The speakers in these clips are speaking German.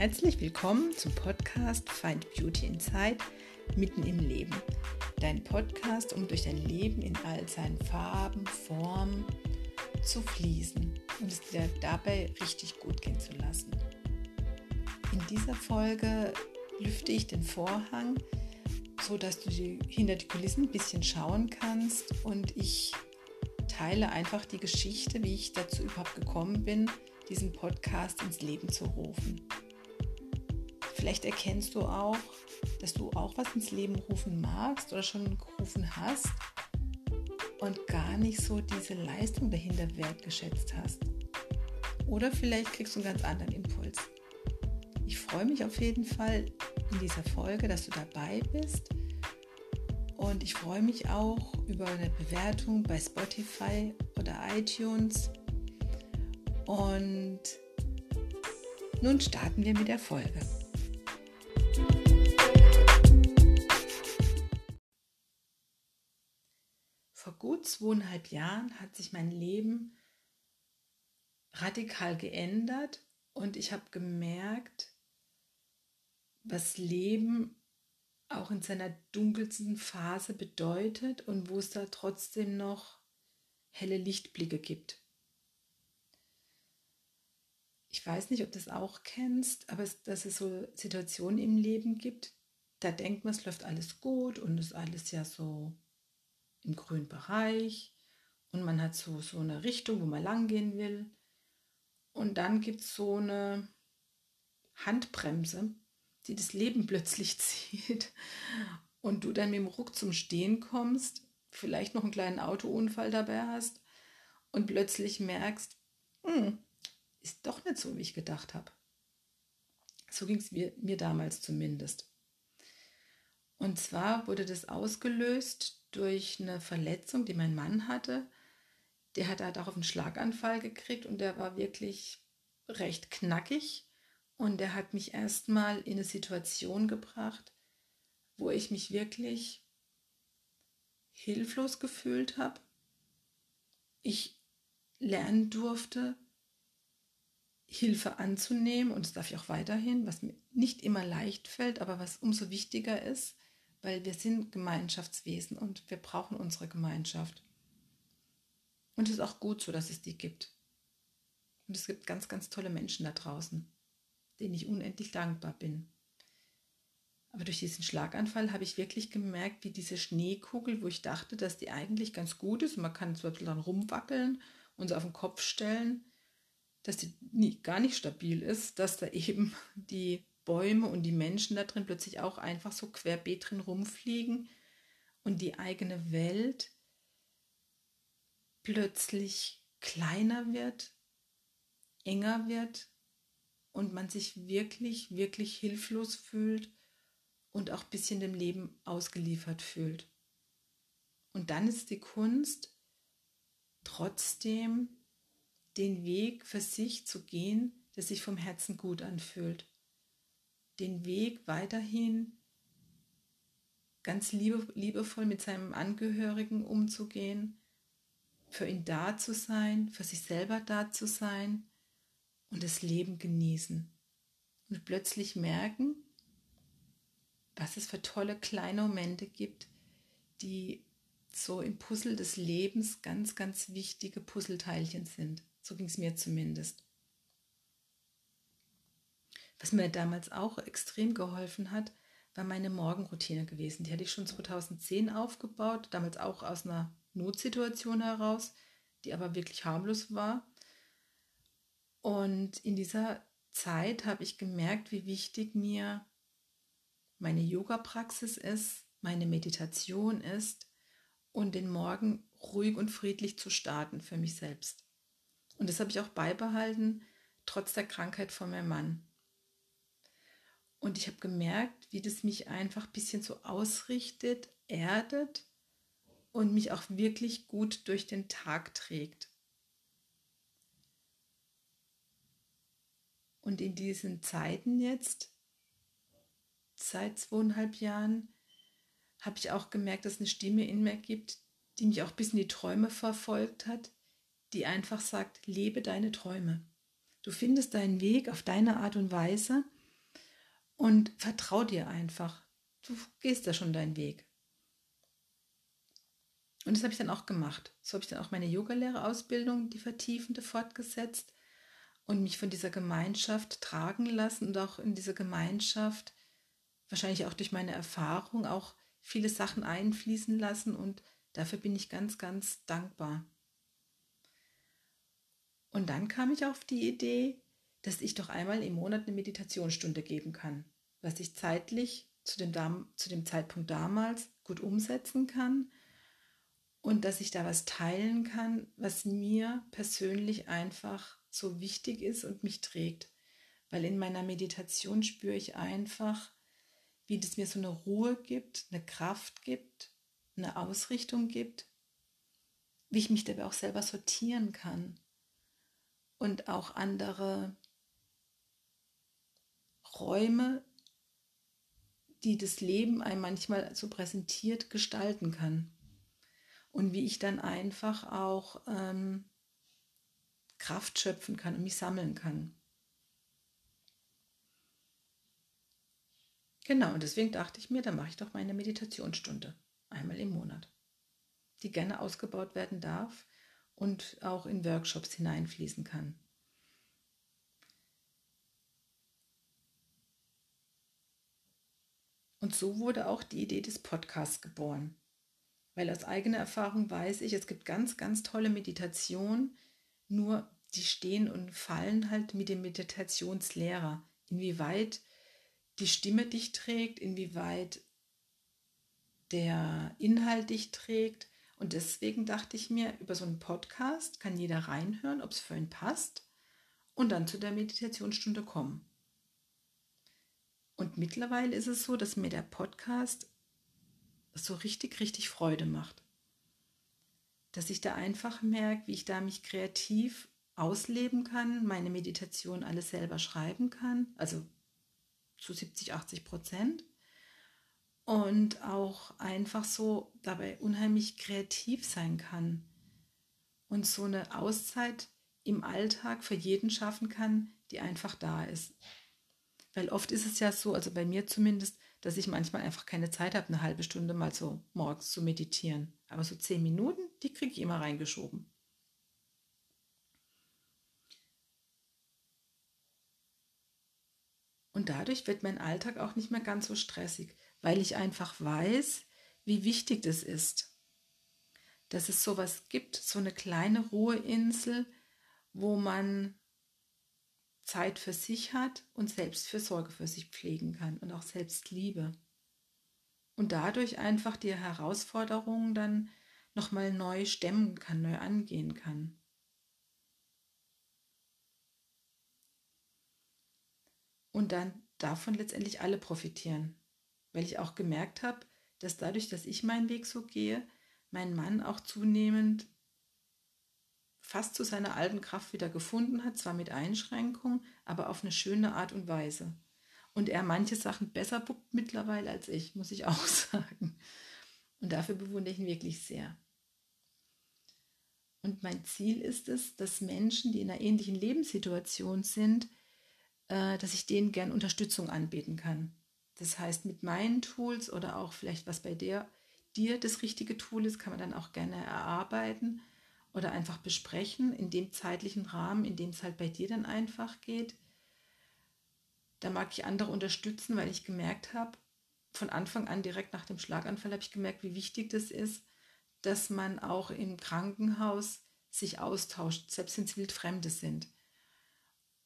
Herzlich willkommen zum Podcast Find Beauty Inside mitten im Leben. Dein Podcast, um durch dein Leben in all seinen Farben, Formen zu fließen und es dir dabei richtig gut gehen zu lassen. In dieser Folge lüfte ich den Vorhang, so dass du hinter die Kulissen ein bisschen schauen kannst und ich teile einfach die Geschichte, wie ich dazu überhaupt gekommen bin, diesen Podcast ins Leben zu rufen. Vielleicht erkennst du auch, dass du auch was ins Leben rufen magst oder schon gerufen hast und gar nicht so diese Leistung dahinter wertgeschätzt hast. Oder vielleicht kriegst du einen ganz anderen Impuls. Ich freue mich auf jeden Fall in dieser Folge, dass du dabei bist. Und ich freue mich auch über eine Bewertung bei Spotify oder iTunes. Und nun starten wir mit der Folge. Gut zweieinhalb Jahren hat sich mein Leben radikal geändert und ich habe gemerkt, was Leben auch in seiner dunkelsten Phase bedeutet und wo es da trotzdem noch helle Lichtblicke gibt. Ich weiß nicht, ob du das auch kennst, aber dass es so Situationen im Leben gibt, da denkt man, es läuft alles gut und es ist alles ja so im grünen Bereich und man hat so, so eine Richtung, wo man lang gehen will. Und dann gibt es so eine Handbremse, die das Leben plötzlich zieht und du dann mit dem Ruck zum Stehen kommst, vielleicht noch einen kleinen Autounfall dabei hast und plötzlich merkst, hm, ist doch nicht so, wie ich gedacht habe. So ging es mir, mir damals zumindest. Und zwar wurde das ausgelöst durch eine Verletzung, die mein Mann hatte. Der hat halt darauf einen Schlaganfall gekriegt und der war wirklich recht knackig. Und der hat mich erstmal in eine Situation gebracht, wo ich mich wirklich hilflos gefühlt habe. Ich lernen durfte, Hilfe anzunehmen und das darf ich auch weiterhin, was mir nicht immer leicht fällt, aber was umso wichtiger ist, weil wir sind Gemeinschaftswesen und wir brauchen unsere Gemeinschaft. Und es ist auch gut so, dass es die gibt. Und es gibt ganz, ganz tolle Menschen da draußen denen ich unendlich dankbar bin. Aber durch diesen Schlaganfall habe ich wirklich gemerkt, wie diese Schneekugel, wo ich dachte, dass die eigentlich ganz gut ist, und man kann bisschen dann rumwackeln und sie auf den Kopf stellen, dass die nie, gar nicht stabil ist, dass da eben die Bäume und die Menschen da drin plötzlich auch einfach so querbeet drin rumfliegen und die eigene Welt plötzlich kleiner wird, enger wird und man sich wirklich, wirklich hilflos fühlt und auch ein bisschen dem Leben ausgeliefert fühlt. Und dann ist die Kunst, trotzdem den Weg für sich zu gehen, der sich vom Herzen gut anfühlt. Den Weg weiterhin ganz liebe, liebevoll mit seinem Angehörigen umzugehen, für ihn da zu sein, für sich selber da zu sein und das Leben genießen und plötzlich merken, was es für tolle kleine Momente gibt, die so im Puzzle des Lebens ganz, ganz wichtige Puzzleteilchen sind. So ging es mir zumindest. Was mir damals auch extrem geholfen hat, war meine Morgenroutine gewesen. Die hatte ich schon 2010 aufgebaut, damals auch aus einer Notsituation heraus, die aber wirklich harmlos war. Und in dieser Zeit habe ich gemerkt, wie wichtig mir meine Yoga-Praxis ist, meine Meditation ist und den Morgen ruhig und friedlich zu starten für mich selbst. Und das habe ich auch beibehalten, trotz der Krankheit von meinem Mann. Und ich habe gemerkt, wie das mich einfach ein bisschen so ausrichtet, erdet und mich auch wirklich gut durch den Tag trägt. Und in diesen Zeiten jetzt, seit zweieinhalb Jahren, habe ich auch gemerkt, dass eine Stimme in mir gibt, die mich auch bis in die Träume verfolgt hat, die einfach sagt, lebe deine Träume. Du findest deinen Weg auf deine Art und Weise Und vertrau dir einfach. Du gehst da schon deinen Weg. Und das habe ich dann auch gemacht. So habe ich dann auch meine Yogalehrerausbildung, die vertiefende, fortgesetzt und mich von dieser Gemeinschaft tragen lassen und auch in dieser Gemeinschaft, wahrscheinlich auch durch meine Erfahrung, auch viele Sachen einfließen lassen und dafür bin ich ganz, ganz dankbar. Und dann kam ich auf die Idee, dass ich doch einmal im Monat eine Meditationsstunde geben kann, was ich zeitlich zu dem, zu dem Zeitpunkt damals gut umsetzen kann und dass ich da was teilen kann, was mir persönlich einfach so wichtig ist und mich trägt. Weil in meiner Meditation spüre ich einfach, wie das mir so eine Ruhe gibt, eine Kraft gibt, eine Ausrichtung gibt, wie ich mich dabei auch selber sortieren kann und auch andere Räume, die das Leben einem manchmal so präsentiert, gestalten kann und wie ich dann einfach auch ähm, Kraft schöpfen kann und mich sammeln kann. Genau, und deswegen dachte ich mir, dann mache ich doch meine Meditationsstunde einmal im Monat, die gerne ausgebaut werden darf und auch in Workshops hineinfließen kann. Und so wurde auch die Idee des Podcasts geboren. Weil aus eigener Erfahrung weiß ich, es gibt ganz, ganz tolle Meditationen, nur die stehen und fallen halt mit dem Meditationslehrer. Inwieweit die Stimme dich trägt, inwieweit der Inhalt dich trägt. Und deswegen dachte ich mir, über so einen Podcast kann jeder reinhören, ob es für ihn passt und dann zu der Meditationsstunde kommen. Und mittlerweile ist es so, dass mir der Podcast so richtig, richtig Freude macht. Dass ich da einfach merke, wie ich da mich kreativ ausleben kann, meine Meditation alles selber schreiben kann, also zu 70, 80 Prozent. Und auch einfach so dabei unheimlich kreativ sein kann. Und so eine Auszeit im Alltag für jeden schaffen kann, die einfach da ist. Weil oft ist es ja so, also bei mir zumindest, dass ich manchmal einfach keine Zeit habe, eine halbe Stunde mal so morgens zu meditieren. Aber so zehn Minuten, die kriege ich immer reingeschoben. Und dadurch wird mein Alltag auch nicht mehr ganz so stressig, weil ich einfach weiß, wie wichtig das ist. Dass es sowas gibt, so eine kleine Ruheinsel, wo man Zeit für sich hat und Selbstfürsorge für sich pflegen kann und auch Selbstliebe. Und dadurch einfach die Herausforderungen dann nochmal neu stemmen kann, neu angehen kann. Und dann davon letztendlich alle profitieren, weil ich auch gemerkt habe, dass dadurch, dass ich meinen Weg so gehe, mein Mann auch zunehmend fast zu seiner alten Kraft wieder gefunden hat, zwar mit Einschränkungen, aber auf eine schöne Art und Weise. Und er manche Sachen besser buckt mittlerweile als ich, muss ich auch sagen. Und dafür bewundere ich ihn wirklich sehr. Und mein Ziel ist es, dass Menschen, die in einer ähnlichen Lebenssituation sind, äh, dass ich denen gern Unterstützung anbieten kann. Das heißt, mit meinen Tools oder auch vielleicht was bei der, dir das richtige Tool ist, kann man dann auch gerne erarbeiten oder einfach besprechen in dem zeitlichen Rahmen, in dem es halt bei dir dann einfach geht. Da mag ich andere unterstützen, weil ich gemerkt habe, von Anfang an direkt nach dem Schlaganfall habe ich gemerkt, wie wichtig das ist, dass man auch im Krankenhaus sich austauscht, selbst wenn es wildfremde sind.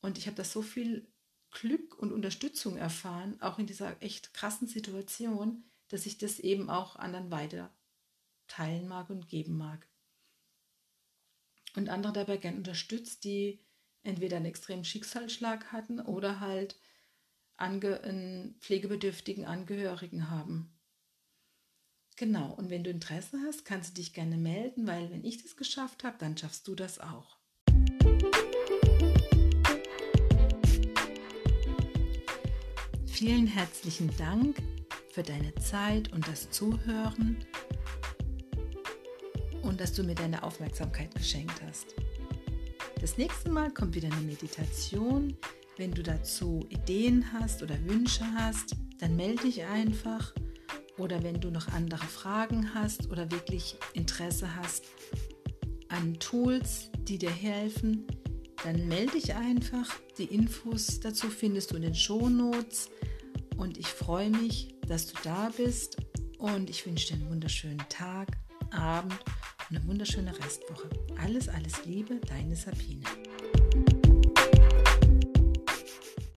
Und ich habe da so viel Glück und Unterstützung erfahren, auch in dieser echt krassen Situation, dass ich das eben auch anderen weiter teilen mag und geben mag und andere dabei gern unterstützt, die entweder einen extremen Schicksalsschlag hatten oder halt ange einen pflegebedürftigen Angehörigen haben. Genau, und wenn du Interesse hast, kannst du dich gerne melden, weil wenn ich das geschafft habe, dann schaffst du das auch. Vielen herzlichen Dank für deine Zeit und das Zuhören und dass du mir deine Aufmerksamkeit geschenkt hast. Das nächste Mal kommt wieder eine Meditation, Wenn du dazu Ideen hast oder Wünsche hast, dann melde dich einfach. Oder wenn du noch andere Fragen hast oder wirklich Interesse hast an Tools, die dir helfen, dann melde dich einfach. Die Infos dazu findest du in den Shownotes. Und ich freue mich, dass du da bist. Und ich wünsche dir einen wunderschönen Tag, Abend eine wunderschöne Restwoche. Alles, alles Liebe, deine Sabine.